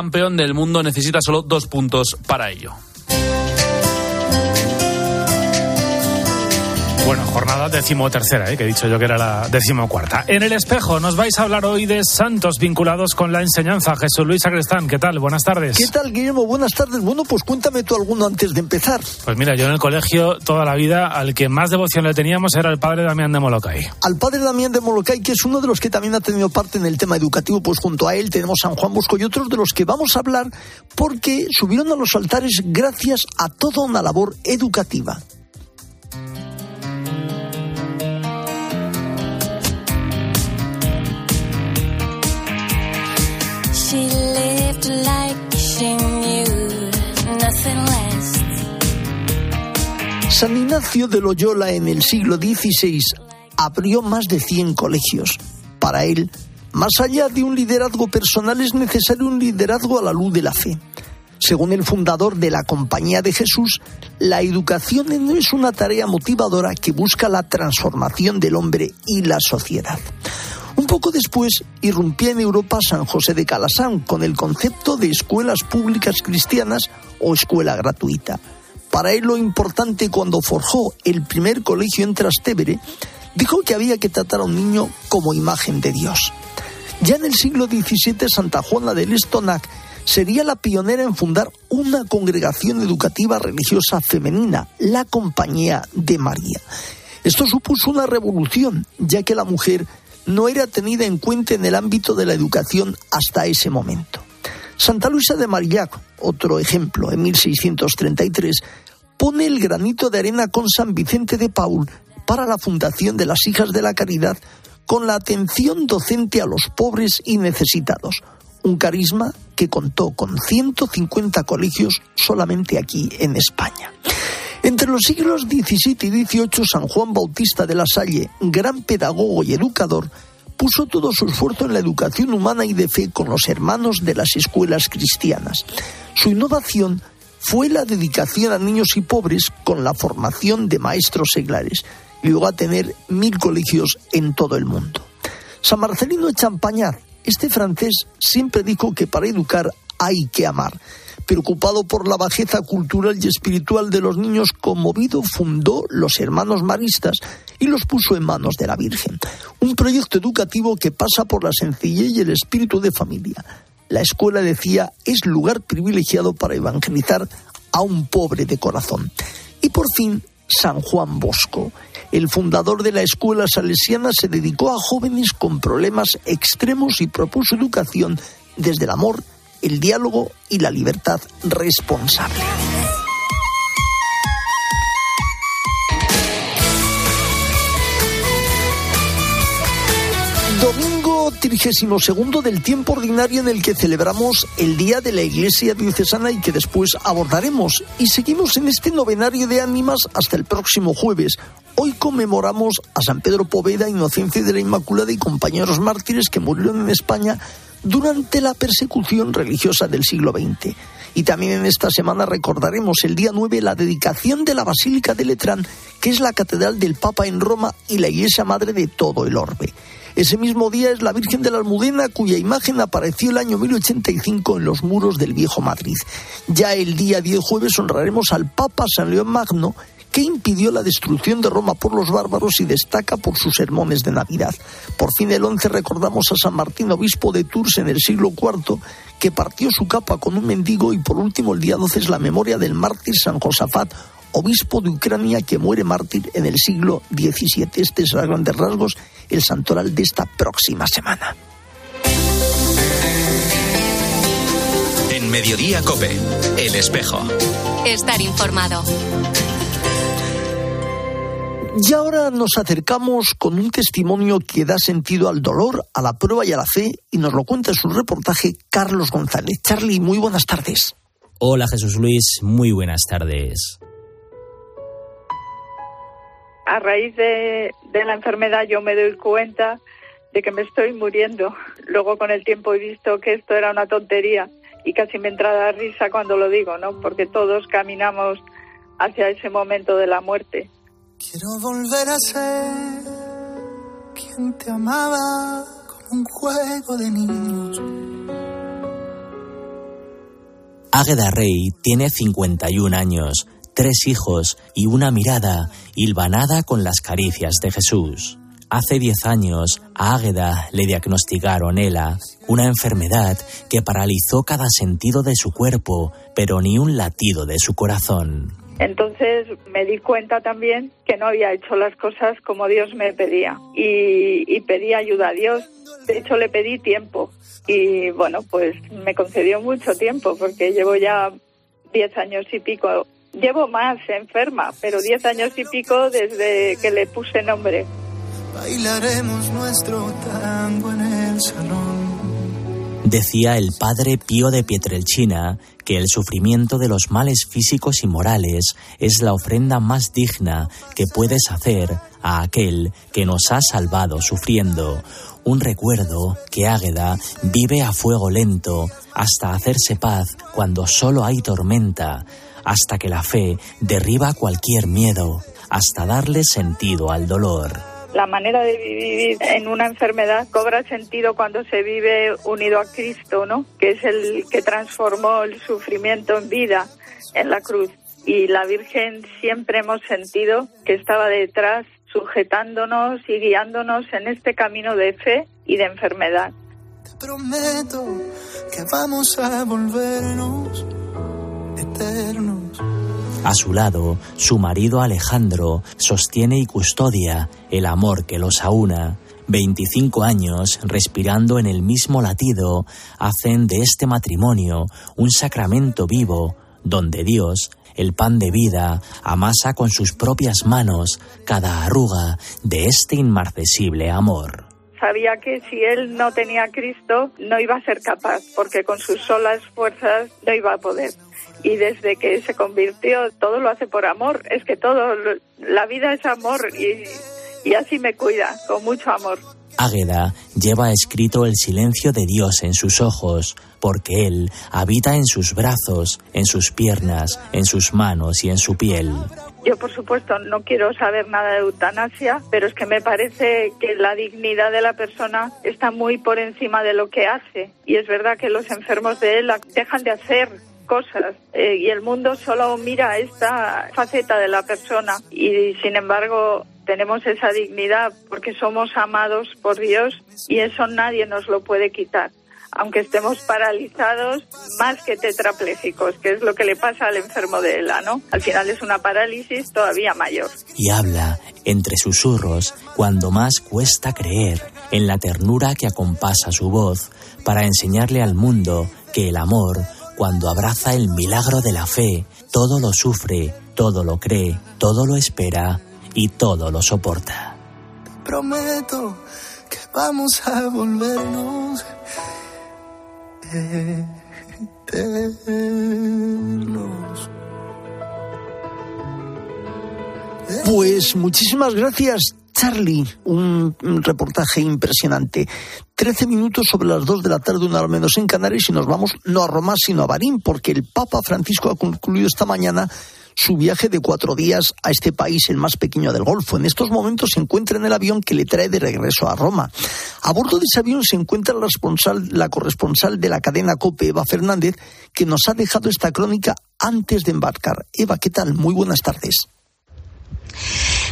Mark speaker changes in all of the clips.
Speaker 1: campeón del mundo necesita solo dos puntos para ello.
Speaker 2: Bueno, jornada decimotercera, ¿eh? que he dicho yo que era la decimocuarta. En el espejo nos vais a hablar hoy de santos vinculados con la enseñanza. Jesús Luis Agrestán, ¿qué tal? Buenas tardes.
Speaker 3: ¿Qué tal, Guillermo? Buenas tardes. Bueno, pues cuéntame tú alguno antes de empezar.
Speaker 2: Pues mira, yo en el colegio toda la vida al que más devoción le teníamos era el padre Damián de Molokai.
Speaker 3: Al padre Damián de Molokai, que es uno de los que también ha tenido parte en el tema educativo, pues junto a él tenemos San Juan Bosco y otros de los que vamos a hablar porque subieron a los altares gracias a toda una labor educativa. San Ignacio de Loyola en el siglo XVI abrió más de 100 colegios. Para él, más allá de un liderazgo personal es necesario un liderazgo a la luz de la fe. Según el fundador de la Compañía de Jesús, la educación no es una tarea motivadora que busca la transformación del hombre y la sociedad. Poco después irrumpía en Europa San José de Calasán con el concepto de escuelas públicas cristianas o escuela gratuita. Para él lo importante cuando forjó el primer colegio en Trastevere, dijo que había que tratar a un niño como imagen de Dios. Ya en el siglo XVII Santa Juana del Estonac sería la pionera en fundar una congregación educativa religiosa femenina, la Compañía de María. Esto supuso una revolución, ya que la mujer no era tenida en cuenta en el ámbito de la educación hasta ese momento. Santa Luisa de Marillac, otro ejemplo, en 1633, pone el granito de arena con San Vicente de Paul para la fundación de las Hijas de la Caridad con la atención docente a los pobres y necesitados, un carisma que contó con 150 colegios solamente aquí en España. Entre los siglos XVII y XVIII, San Juan Bautista de la Salle, gran pedagogo y educador, puso todo su esfuerzo en la educación humana y de fe con los hermanos de las escuelas cristianas. Su innovación fue la dedicación a niños y pobres con la formación de maestros seglares. Llegó a tener mil colegios en todo el mundo. San Marcelino de este francés siempre dijo que para educar hay que amar. Preocupado por la bajeza cultural y espiritual de los niños, conmovido, fundó los Hermanos Maristas y los puso en manos de la Virgen. Un proyecto educativo que pasa por la sencillez y el espíritu de familia. La escuela, decía, es lugar privilegiado para evangelizar a un pobre de corazón. Y por fin, San Juan Bosco. El fundador de la escuela salesiana se dedicó a jóvenes con problemas extremos y propuso educación desde el amor, el diálogo y la libertad responsable. Domingo 32 del tiempo ordinario en el que celebramos el Día de la Iglesia Diocesana y que después abordaremos. Y seguimos en este novenario de ánimas hasta el próximo jueves. Hoy conmemoramos a San Pedro Poveda, Inocencia de la Inmaculada y compañeros mártires que murieron en España durante la persecución religiosa del siglo XX. Y también en esta semana recordaremos el día 9 la dedicación de la Basílica de Letrán, que es la catedral del Papa en Roma y la iglesia madre de todo el orbe. Ese mismo día es la Virgen de la Almudena, cuya imagen apareció el año 1085 en los muros del Viejo Madrid. Ya el día 10 jueves honraremos al Papa San León Magno, que impidió la destrucción de Roma por los bárbaros y destaca por sus sermones de Navidad. Por fin el 11 recordamos a San Martín, obispo de Tours en el siglo IV, que partió su capa con un mendigo y por último el día 12 es la memoria del mártir San Josafat, obispo de Ucrania que muere mártir en el siglo XVII. Este es a grandes rasgos el santoral de esta próxima semana.
Speaker 4: En Mediodía Cope, El Espejo.
Speaker 5: Estar informado.
Speaker 3: Y ahora nos acercamos con un testimonio que da sentido al dolor, a la prueba y a la fe, y nos lo cuenta en su reportaje Carlos González. Charlie, muy buenas tardes.
Speaker 6: Hola Jesús Luis, muy buenas tardes.
Speaker 7: A raíz de, de la enfermedad yo me doy cuenta de que me estoy muriendo. Luego con el tiempo he visto que esto era una tontería y casi me entra la risa cuando lo digo, ¿no? Porque todos caminamos hacia ese momento de la muerte.
Speaker 8: Quiero volver a ser quien te amaba como un juego de niños.
Speaker 6: Águeda Rey tiene 51 años, tres hijos y una mirada hilvanada con las caricias de Jesús. Hace 10 años a Águeda le diagnosticaron ELA, una enfermedad que paralizó cada sentido de su cuerpo, pero ni un latido de su corazón.
Speaker 7: Entonces me di cuenta también que no había hecho las cosas como Dios me pedía y, y pedí ayuda a Dios. De hecho, le pedí tiempo y bueno, pues me concedió mucho tiempo porque llevo ya 10 años y pico. Llevo más enferma, pero 10 años y pico desde que le puse nombre.
Speaker 8: Bailaremos nuestro tango en el salón.
Speaker 6: Decía el padre Pío de Pietrelcina que el sufrimiento de los males físicos y morales es la ofrenda más digna que puedes hacer a aquel que nos ha salvado sufriendo. Un recuerdo que Águeda vive a fuego lento hasta hacerse paz cuando solo hay tormenta, hasta que la fe derriba cualquier miedo, hasta darle sentido al dolor
Speaker 7: la manera de vivir en una enfermedad cobra sentido cuando se vive unido a Cristo, ¿no? Que es el que transformó el sufrimiento en vida en la cruz. Y la Virgen siempre hemos sentido que estaba detrás sujetándonos y guiándonos en este camino de fe y de enfermedad.
Speaker 8: Te prometo que vamos a volvernos eternos.
Speaker 6: A su lado, su marido Alejandro sostiene y custodia el amor que los aúna. 25 años respirando en el mismo latido hacen de este matrimonio un sacramento vivo donde Dios, el pan de vida, amasa con sus propias manos cada arruga de este inmarcesible amor
Speaker 7: sabía que si él no tenía a Cristo no iba a ser capaz, porque con sus solas fuerzas no iba a poder y desde que se convirtió todo lo hace por amor. Es que todo, la vida es amor y, y así me cuida, con mucho amor.
Speaker 6: Águeda lleva escrito el silencio de Dios en sus ojos, porque Él habita en sus brazos, en sus piernas, en sus manos y en su piel.
Speaker 7: Yo, por supuesto, no quiero saber nada de eutanasia, pero es que me parece que la dignidad de la persona está muy por encima de lo que hace. Y es verdad que los enfermos de él dejan de hacer cosas eh, y el mundo solo mira esta faceta de la persona y sin embargo tenemos esa dignidad porque somos amados por Dios y eso nadie nos lo puede quitar aunque estemos paralizados más que tetraplégicos, que es lo que le pasa al enfermo de ELA, ¿no? Al final es una parálisis todavía mayor.
Speaker 6: Y habla entre susurros cuando más cuesta creer en la ternura que acompasa su voz para enseñarle al mundo que el amor cuando abraza el milagro de la fe, todo lo sufre, todo lo cree, todo lo espera y todo lo soporta.
Speaker 8: Te prometo que vamos a volvernos eternos.
Speaker 3: Pues muchísimas gracias, Charlie. Un, un reportaje impresionante. Trece minutos sobre las dos de la tarde, una hora menos en Canarias, y nos vamos no a Roma, sino a Barín, porque el Papa Francisco ha concluido esta mañana su viaje de cuatro días a este país, el más pequeño del Golfo. En estos momentos se encuentra en el avión que le trae de regreso a Roma. A bordo de ese avión se encuentra la, responsal, la corresponsal de la cadena COPE, Eva Fernández, que nos ha dejado esta crónica antes de embarcar. Eva, ¿qué tal? Muy buenas tardes.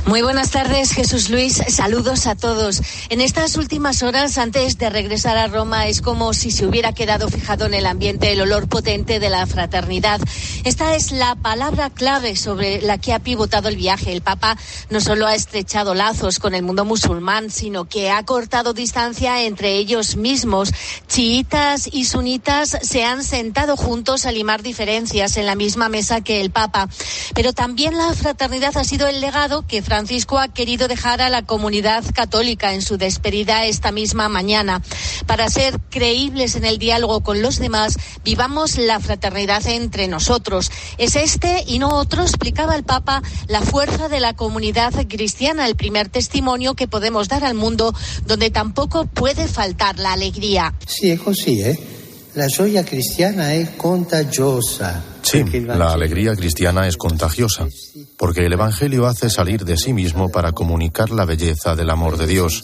Speaker 9: Muy buenas tardes, Jesús Luis. Saludos a todos. En estas últimas horas, antes de regresar a Roma, es como si se hubiera quedado fijado en el ambiente el olor potente de la fraternidad. Esta es la palabra clave sobre la que ha pivotado el viaje. El Papa no solo ha estrechado lazos con el mundo musulmán, sino que ha cortado distancia entre ellos mismos. Chiitas y sunitas se han sentado juntos a limar diferencias en la misma mesa que el Papa. Pero también la fraternidad ha sido el legado que Francisco ha querido dejar a la comunidad católica en su despedida esta misma mañana. Para ser creíbles en el diálogo con los demás, vivamos la fraternidad entre nosotros. Es este y no otro, explicaba el Papa, la fuerza de la comunidad cristiana, el primer testimonio que podemos dar al mundo donde tampoco puede faltar la alegría.
Speaker 10: Sí, es así, ¿eh? La joya cristiana es contagiosa.
Speaker 11: Sí, la alegría cristiana es contagiosa, porque el Evangelio hace salir de sí mismo para comunicar la belleza del amor de Dios.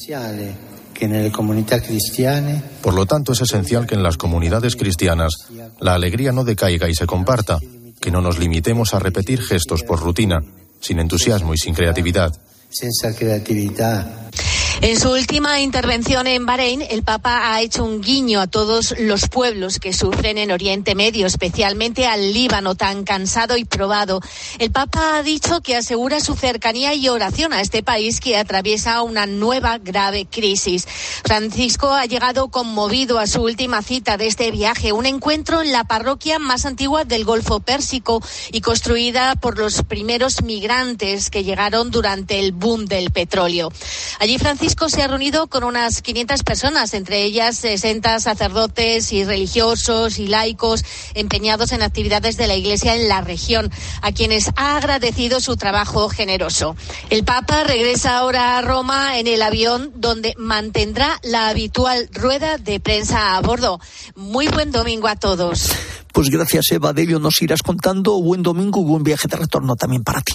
Speaker 11: Por lo tanto, es esencial que en las comunidades cristianas la alegría no decaiga y se comparta, que no nos limitemos a repetir gestos por rutina, sin entusiasmo y sin creatividad.
Speaker 9: En su última intervención en Bahrein, el Papa ha hecho un guiño a todos los pueblos que sufren en Oriente Medio, especialmente al Líbano, tan cansado y probado. El Papa ha dicho que asegura su cercanía y oración a este país que atraviesa una nueva grave crisis. Francisco ha llegado conmovido a su última cita de este viaje, un encuentro en la parroquia más antigua del Golfo Pérsico y construida por los primeros migrantes que llegaron durante el boom del petróleo. Allí Francisco se ha reunido con unas 500 personas, entre ellas 60 sacerdotes y religiosos y laicos empeñados en actividades de la Iglesia en la región, a quienes ha agradecido su trabajo generoso. El Papa regresa ahora a Roma en el avión donde mantendrá la habitual rueda de prensa a bordo. Muy buen domingo a todos.
Speaker 3: Pues gracias, Eva. De ello nos irás contando. Buen domingo y buen viaje de retorno también para ti.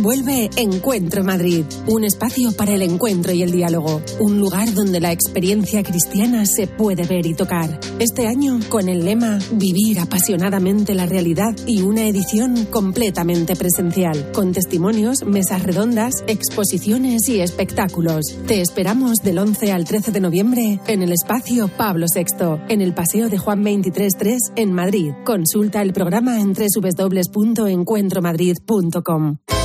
Speaker 12: Vuelve Encuentro Madrid, un espacio para el encuentro y el diálogo, un lugar donde la experiencia cristiana se puede ver y tocar. Este año con el lema Vivir apasionadamente la realidad y una edición completamente presencial, con testimonios, mesas redondas, exposiciones y espectáculos. Te esperamos del 11 al 13 de noviembre en el espacio Pablo VI, en el Paseo de Juan 23.3 en Madrid. Consulta el programa en www.encuentromadrid.com.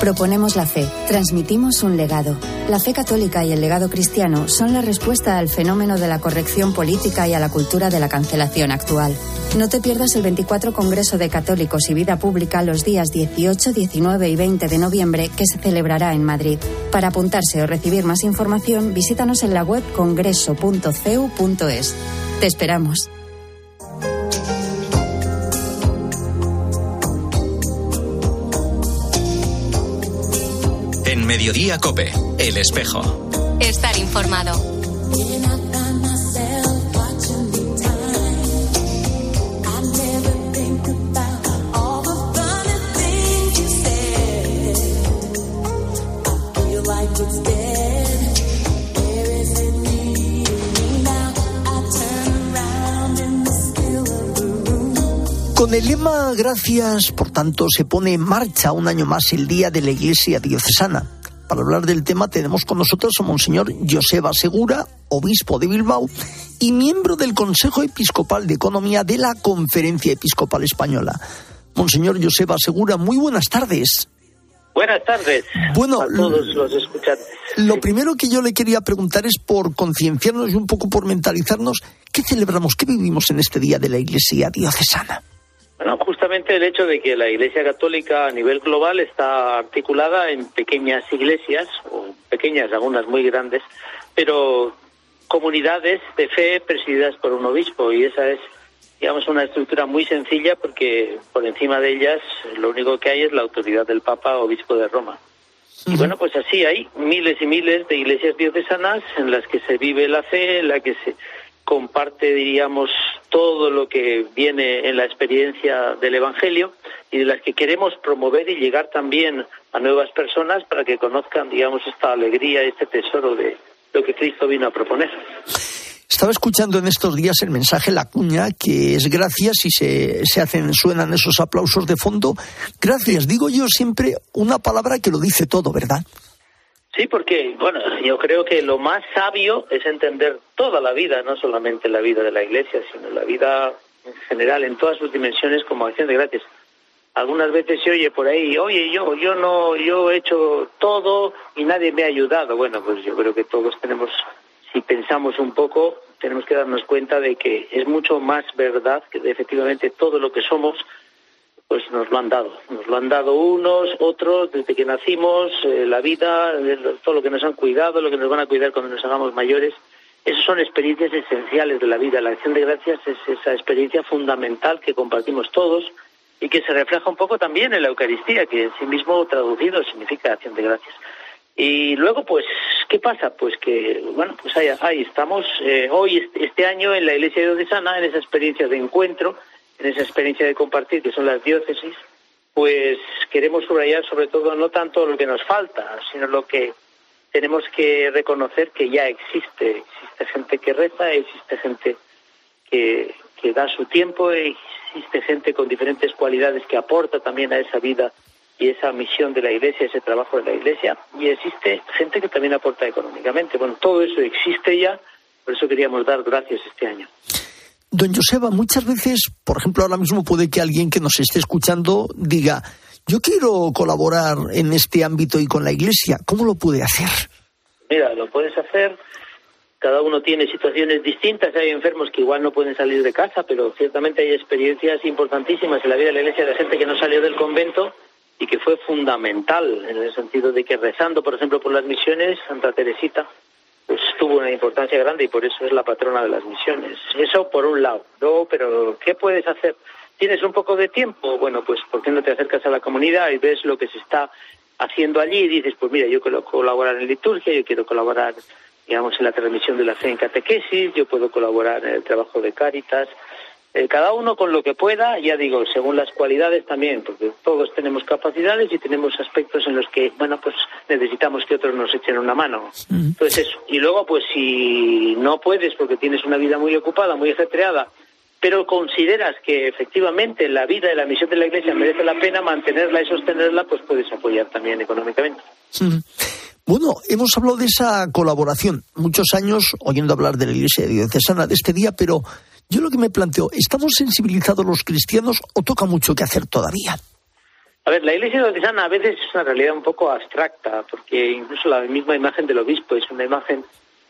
Speaker 13: Proponemos la fe, transmitimos un legado. La fe católica y el legado cristiano son la respuesta al fenómeno de la corrección política y a la cultura de la cancelación actual. No te pierdas el 24 Congreso de Católicos y Vida Pública los días 18, 19 y 20 de noviembre que se celebrará en Madrid. Para apuntarse o recibir más información, visítanos en la web congreso.cu.es. Te esperamos.
Speaker 4: Mediodía Cope, El Espejo.
Speaker 5: Estar informado.
Speaker 3: Con el lema Gracias, por tanto, se pone en marcha un año más el Día de la Iglesia Diocesana. Para hablar del tema tenemos con nosotros a Monseñor Joseba Segura, obispo de Bilbao y miembro del Consejo Episcopal de Economía de la Conferencia Episcopal Española. Monseñor Joseba Segura, muy buenas tardes.
Speaker 14: Buenas tardes
Speaker 3: Bueno,
Speaker 14: a todos los escuchantes.
Speaker 3: Lo primero que yo le quería preguntar es por concienciarnos y un poco por mentalizarnos, ¿qué celebramos, qué vivimos en este Día de la Iglesia Diocesana?
Speaker 14: Bueno, justamente el hecho de que la Iglesia Católica a nivel global está articulada en pequeñas iglesias, o pequeñas, algunas muy grandes, pero comunidades de fe presididas por un obispo y esa es, digamos, una estructura muy sencilla porque por encima de ellas lo único que hay es la autoridad del Papa, obispo de Roma. Y bueno, pues así hay miles y miles de iglesias diocesanas en las que se vive la fe, en la que se comparte, diríamos, todo lo que viene en la experiencia del Evangelio y de las que queremos promover y llegar también a nuevas personas para que conozcan, digamos, esta alegría, este tesoro de lo que Cristo vino a proponer.
Speaker 3: Estaba escuchando en estos días el mensaje La Cuña, que es gracias y se, se hacen, suenan esos aplausos de fondo. Gracias, digo yo siempre una palabra que lo dice todo, ¿verdad?
Speaker 14: Sí, porque, bueno, yo creo que lo más sabio es entender toda la vida, no solamente la vida de la Iglesia, sino la vida en general, en todas sus dimensiones, como acción de gracias. Algunas veces se oye por ahí, oye, yo, yo no, yo he hecho todo y nadie me ha ayudado. Bueno, pues yo creo que todos tenemos, si pensamos un poco, tenemos que darnos cuenta de que es mucho más verdad que efectivamente todo lo que somos pues nos lo han dado. Nos lo han dado unos, otros, desde que nacimos, eh, la vida, eh, todo lo que nos han cuidado, lo que nos van a cuidar cuando nos hagamos mayores. Esas son experiencias esenciales de la vida. La acción de gracias es esa experiencia fundamental que compartimos todos y que se refleja un poco también en la Eucaristía, que en sí mismo traducido significa acción de gracias. Y luego, pues, ¿qué pasa? Pues que, bueno, pues ahí, estamos. Eh, hoy, este, año, en la Iglesia de Sana, en esa experiencia de encuentro, en esa experiencia de compartir, que son las diócesis, pues queremos subrayar sobre todo no tanto lo que nos falta, sino lo que tenemos que reconocer que ya existe. Existe gente que reza, existe gente que, da su tiempo, existe gente con diferentes cualidades que aporta también a esa vida y esa misión de la Iglesia, ese trabajo de la Iglesia, y existe gente que también aporta económicamente. Bueno, todo eso existe ya, por eso queríamos dar gracias este año.
Speaker 3: Don Joseba, muchas veces, por ejemplo, ahora mismo puede que alguien que nos esté escuchando diga, yo quiero colaborar en este ámbito y con la Iglesia, ¿cómo lo puede hacer?
Speaker 14: Mira, lo puedes hacer cada uno tiene situaciones distintas, hay enfermos que igual no pueden salir de casa, pero ciertamente hay experiencias importantísimas en la vida de la iglesia de gente que no salió del convento y que fue fundamental en el sentido de que rezando, por ejemplo, por las misiones, Santa Teresita pues tuvo una importancia grande y por eso es la patrona de las misiones. Eso por un lado. No, pero ¿qué puedes hacer? ¿Tienes un poco de tiempo? Bueno, pues ¿por qué no te acercas a la comunidad y ves lo que se está haciendo allí y dices, pues mira, yo quiero colaborar en liturgia, yo quiero colaborar, digamos, en la transmisión de la fe en catequesis, yo puedo colaborar en el trabajo de Cáritas, eh, cada uno con lo que pueda, ya digo, según las cualidades también, porque todos tenemos capacidades y tenemos aspectos en los que, bueno, pues necesitamos que otros nos echen una mano. Entonces eso. Y luego, pues si no puedes porque tienes una vida muy ocupada, muy ajetreada, pero consideras que efectivamente la vida y la misión de la Iglesia merece la pena mantenerla y sostenerla, pues puedes apoyar también económicamente.
Speaker 3: Bueno, hemos hablado de esa colaboración muchos años oyendo hablar de la Iglesia diocesana de este día, pero yo lo que me planteo, ¿estamos sensibilizados los cristianos o toca mucho que hacer todavía?
Speaker 14: A ver, la iglesia diocesana a veces es una realidad un poco abstracta, porque incluso la misma imagen del obispo es una imagen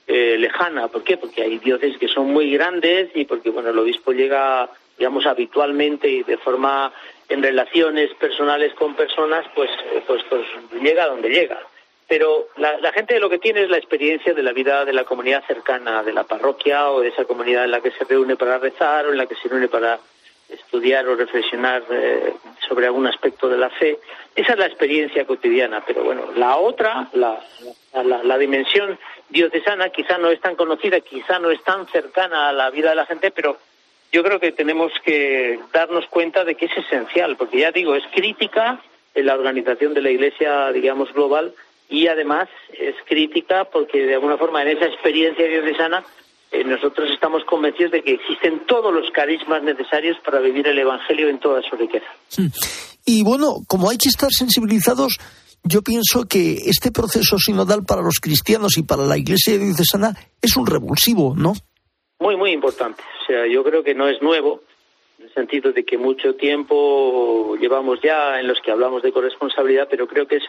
Speaker 14: eh, lejana. ¿Por qué? Porque hay diócesis que son muy grandes y porque, bueno, el obispo llega, digamos, habitualmente y de forma en relaciones personales con personas, pues, pues, pues llega donde llega pero la, la, gente lo que tiene es la experiencia de la vida de la comunidad cercana, de la parroquia o de esa comunidad en la que se reúne para rezar o en la que se reúne para estudiar o reflexionar eh, sobre algún aspecto de la fe. Esa es la experiencia cotidiana, pero bueno, la otra, la, la, la dimensión diocesana, quizá no es tan conocida, quizá no es tan cercana a la vida de la gente, pero yo creo que tenemos que darnos cuenta de que es esencial, porque ya digo, es crítica en la organización de la Iglesia, digamos, global, y además es crítica porque de alguna forma en esa experiencia diocesana eh, nosotros estamos convencidos de que existen todos los carismas necesarios para vivir el Evangelio en toda su riqueza.
Speaker 3: Y bueno, como hay que estar sensibilizados, yo pienso que este proceso sinodal para los cristianos y para la Iglesia diocesana es un revulsivo, ¿no?
Speaker 14: Muy, muy importante. O sea, yo creo que no es nuevo, en el sentido de que mucho tiempo llevamos ya en los que hablamos de corresponsabilidad, pero creo que es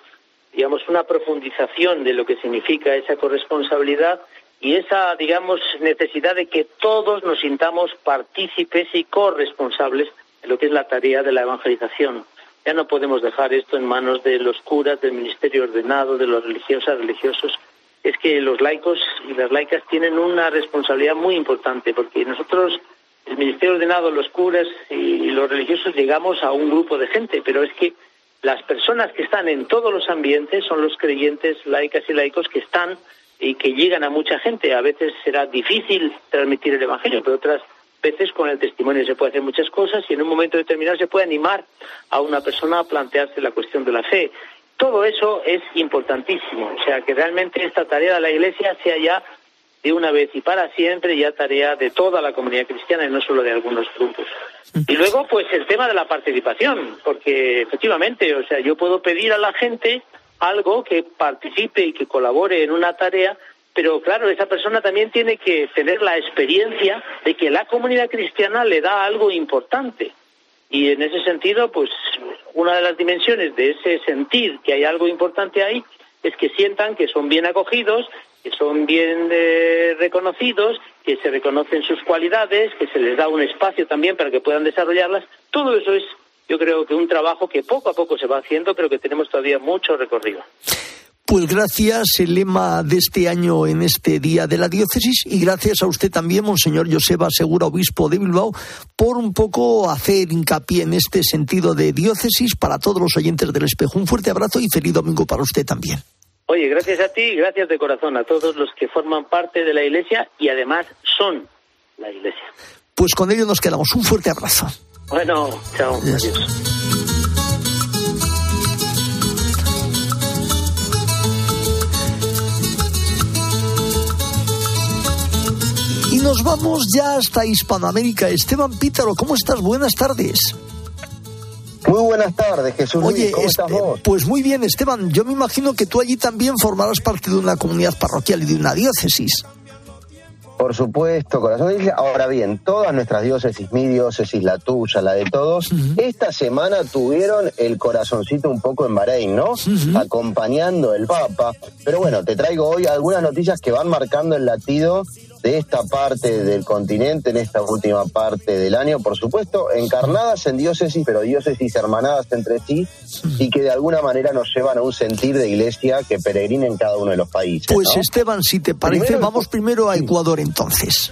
Speaker 14: digamos, una profundización de lo que significa esa corresponsabilidad y esa, digamos, necesidad de que todos nos sintamos partícipes y corresponsables de lo que es la tarea de la evangelización. Ya no podemos dejar esto en manos de los curas, del ministerio ordenado, de los religiosas, religiosos. Es que los laicos y las laicas tienen una responsabilidad muy importante, porque nosotros, el ministerio ordenado, los curas y los religiosos, llegamos a un grupo de gente, pero es que las personas que están en todos los ambientes son los creyentes laicas y laicos que están y que llegan a mucha gente. A veces será difícil transmitir el Evangelio, pero otras veces con el testimonio se puede hacer muchas cosas y en un momento determinado se puede animar a una persona a plantearse la cuestión de la fe. Todo eso es importantísimo, o sea, que realmente esta tarea de la Iglesia sea ya de una vez y para siempre ya tarea de toda la comunidad cristiana y no solo de algunos grupos. Y luego, pues el tema de la participación, porque efectivamente, o sea, yo puedo pedir a la gente algo que participe y que colabore en una tarea, pero claro, esa persona también tiene que tener la experiencia de que la comunidad cristiana le da algo importante. Y en ese sentido, pues una de las dimensiones de ese sentir que hay algo importante ahí es que sientan que son bien acogidos, que son bien eh, reconocidos, que se reconocen sus cualidades, que se les da un espacio también para que puedan desarrollarlas. Todo eso es, yo creo que un trabajo que poco a poco se va haciendo, pero que tenemos todavía mucho recorrido.
Speaker 3: Pues gracias, el lema de este año en este día de la diócesis, y gracias a usted también, Monseñor Joseba Segura, obispo de Bilbao, por un poco hacer hincapié en este sentido de diócesis para todos los oyentes del espejo. Un fuerte abrazo y feliz domingo para usted también.
Speaker 14: Oye, gracias a ti y gracias de corazón a todos los que forman parte de la Iglesia y además son la Iglesia.
Speaker 3: Pues con ello nos quedamos. Un fuerte abrazo.
Speaker 14: Bueno, chao. Adiós.
Speaker 3: Y nos vamos ya hasta Hispanoamérica. Esteban Pítaro, ¿cómo estás? Buenas tardes.
Speaker 15: Muy buenas tardes, Jesús
Speaker 3: Oye,
Speaker 15: Luis. ¿Cómo
Speaker 3: este,
Speaker 15: estás vos?
Speaker 3: pues muy bien, Esteban. Yo me imagino que tú allí también formarás parte de una comunidad parroquial y de una diócesis.
Speaker 15: Por supuesto, corazón. Ahora bien, todas nuestras diócesis, mi diócesis, la tuya, la de todos, esta semana tuvieron el corazoncito un poco en Bahrein, ¿no? Acompañando el Papa. Pero bueno, te traigo hoy algunas noticias que van marcando el latido de esta parte del continente, en esta última parte del año, por supuesto, encarnadas en diócesis, pero diócesis hermanadas entre sí, y que de alguna manera nos llevan a un sentir de iglesia que peregrina en cada uno de los países.
Speaker 3: Pues
Speaker 15: ¿no?
Speaker 3: Esteban, si te parece,
Speaker 15: Primero-
Speaker 3: vamos primero a Ecuador entonces.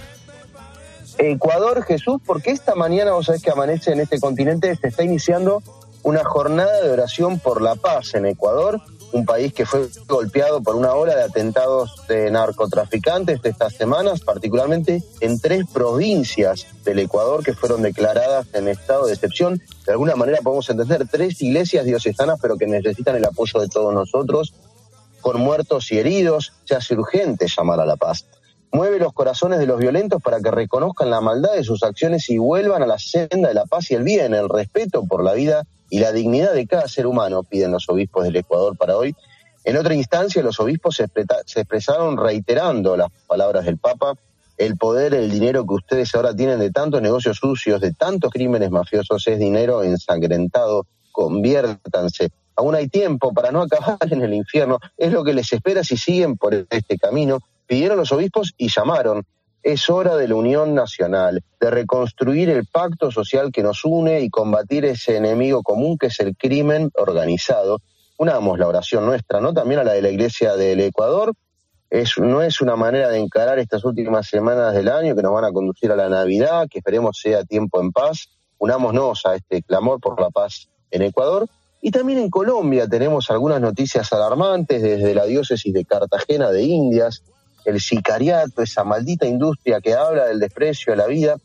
Speaker 15: Ecuador, Jesús, porque esta mañana, vos sabés que amanece en este continente, se está iniciando una jornada de oración por la paz en Ecuador, un país que fue golpeado por una ola de atentados de narcotraficantes de estas semanas, particularmente en tres provincias del Ecuador que fueron declaradas en estado de excepción. De alguna manera podemos entender tres iglesias diocesanas, pero que necesitan el apoyo de todos nosotros, con muertos y heridos, se hace urgente llamar a la paz mueve los corazones de los violentos para que reconozcan la maldad de sus acciones y vuelvan a la senda de la paz y el bien, el respeto por la vida y la dignidad de cada ser humano, piden los obispos del Ecuador para hoy. En otra instancia, los obispos se, expresaron reiterando las palabras del Papa, el poder, el dinero que ustedes ahora tienen de tantos negocios sucios, de tantos crímenes mafiosos, es dinero ensangrentado, conviértanse. Aún hay tiempo para no acabar en el infierno, es lo que les espera si siguen por este camino. Pidieron los obispos y llamaron. Es hora de la unión nacional, de reconstruir el pacto social que nos une y combatir ese enemigo común que es el crimen organizado. Unamos la oración nuestra, ¿no? También a la de la Iglesia del Ecuador. Es, no es una manera de encarar estas últimas semanas del año que nos van a conducir a la Navidad, que esperemos sea tiempo en paz. Unámonos a este clamor por la paz en Ecuador. Y también en Colombia tenemos algunas noticias alarmantes desde la diócesis de Cartagena de Indias, el sicariato, esa maldita industria que habla del desprecio a la vida,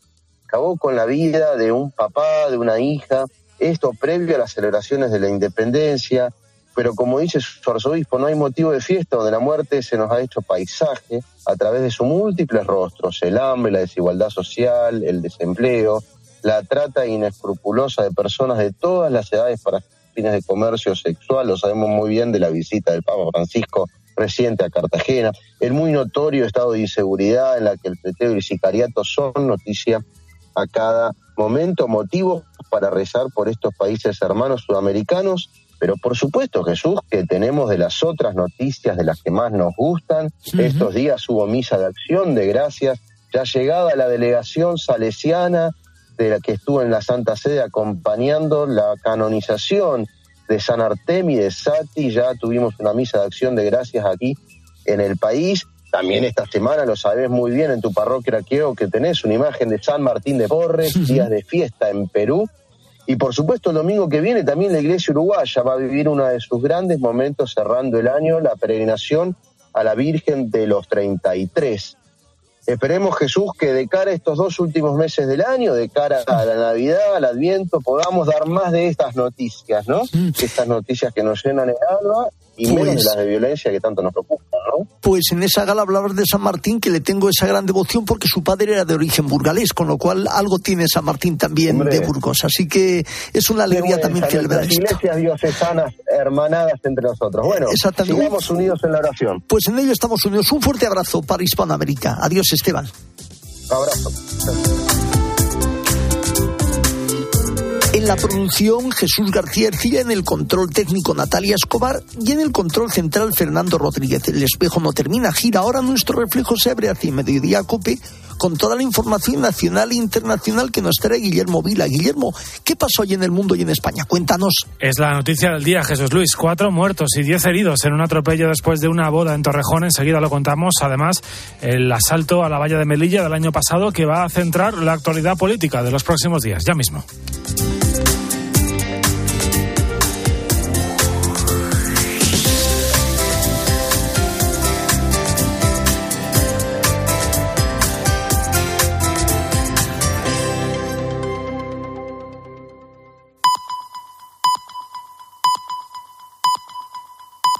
Speaker 15: acabó con la vida de un papá, de una hija, esto previo a las celebraciones de la independencia, pero como dice su arzobispo, no hay motivo de fiesta donde la muerte se nos ha hecho paisaje a través de sus múltiples rostros, el hambre, la desigualdad social, el desempleo, la trata inescrupulosa de personas de todas las edades para fines de comercio sexual, lo sabemos muy bien de la visita del Papa Francisco reciente a Cartagena, el muy notorio estado de inseguridad en la que el preteo y el sicariato son noticia a cada momento, motivo para rezar por estos países hermanos sudamericanos, pero por supuesto, Jesús, que tenemos de las otras noticias de las que más nos gustan. Estos días hubo misa de acción de gracias, ya llegada la delegación salesiana de la que estuvo en la Santa Sede acompañando la canonización de San Artemi de Sati, ya tuvimos una misa de acción de gracias aquí en el país. También esta semana lo sabes muy bien en tu parroquia creo que tenés una imagen de San Martín de Porres, días de fiesta en Perú. Y por supuesto el domingo que viene también la iglesia uruguaya va a vivir uno de sus grandes momentos cerrando el año, la peregrinación a la Virgen de los 33. Esperemos Jesús que de cara a estos dos últimos meses del año, de cara a la Navidad, al Adviento, podamos dar más de estas noticias, ¿no? Estas noticias que nos llenan el alma y menos de
Speaker 3: Pues-
Speaker 15: las de violencia que tanto nos preocupan, ¿no?
Speaker 3: Pues en esa gala hablabas de San Martín, que le tengo esa gran devoción porque su padre era de origen burgalés, con lo cual algo tiene San Martín también
Speaker 15: Hombre.
Speaker 3: de Burgos. Así que es una alegría
Speaker 15: Qué
Speaker 3: también celebrar esto.
Speaker 15: iglesias diocesanas hermanadas entre nosotros. Bueno,
Speaker 3: Exactamente.
Speaker 15: sigamos unidos en la oración.
Speaker 3: Pues en ello estamos unidos. Un fuerte abrazo para Hispanoamérica. Adiós, Esteban.
Speaker 15: Abrazo.
Speaker 3: En la producción, Jesús García Ercilla, en el control técnico Natalia Escobar y en el control central Fernando Rodríguez. El espejo no termina, gira. Ahora nuestro reflejo se abre hacia mediodía cope con toda la información nacional e internacional que nos trae Guillermo Vila. Guillermo, ¿qué pasó hoy en el mundo y en España? Cuéntanos.
Speaker 2: Es la noticia del día, Jesús Luis. Cuatro muertos y diez heridos en un atropello después de una boda en Torrejón. Enseguida lo contamos. Además, el asalto a la valla de Melilla del año pasado que va a centrar la actualidad política de los próximos días. Ya mismo.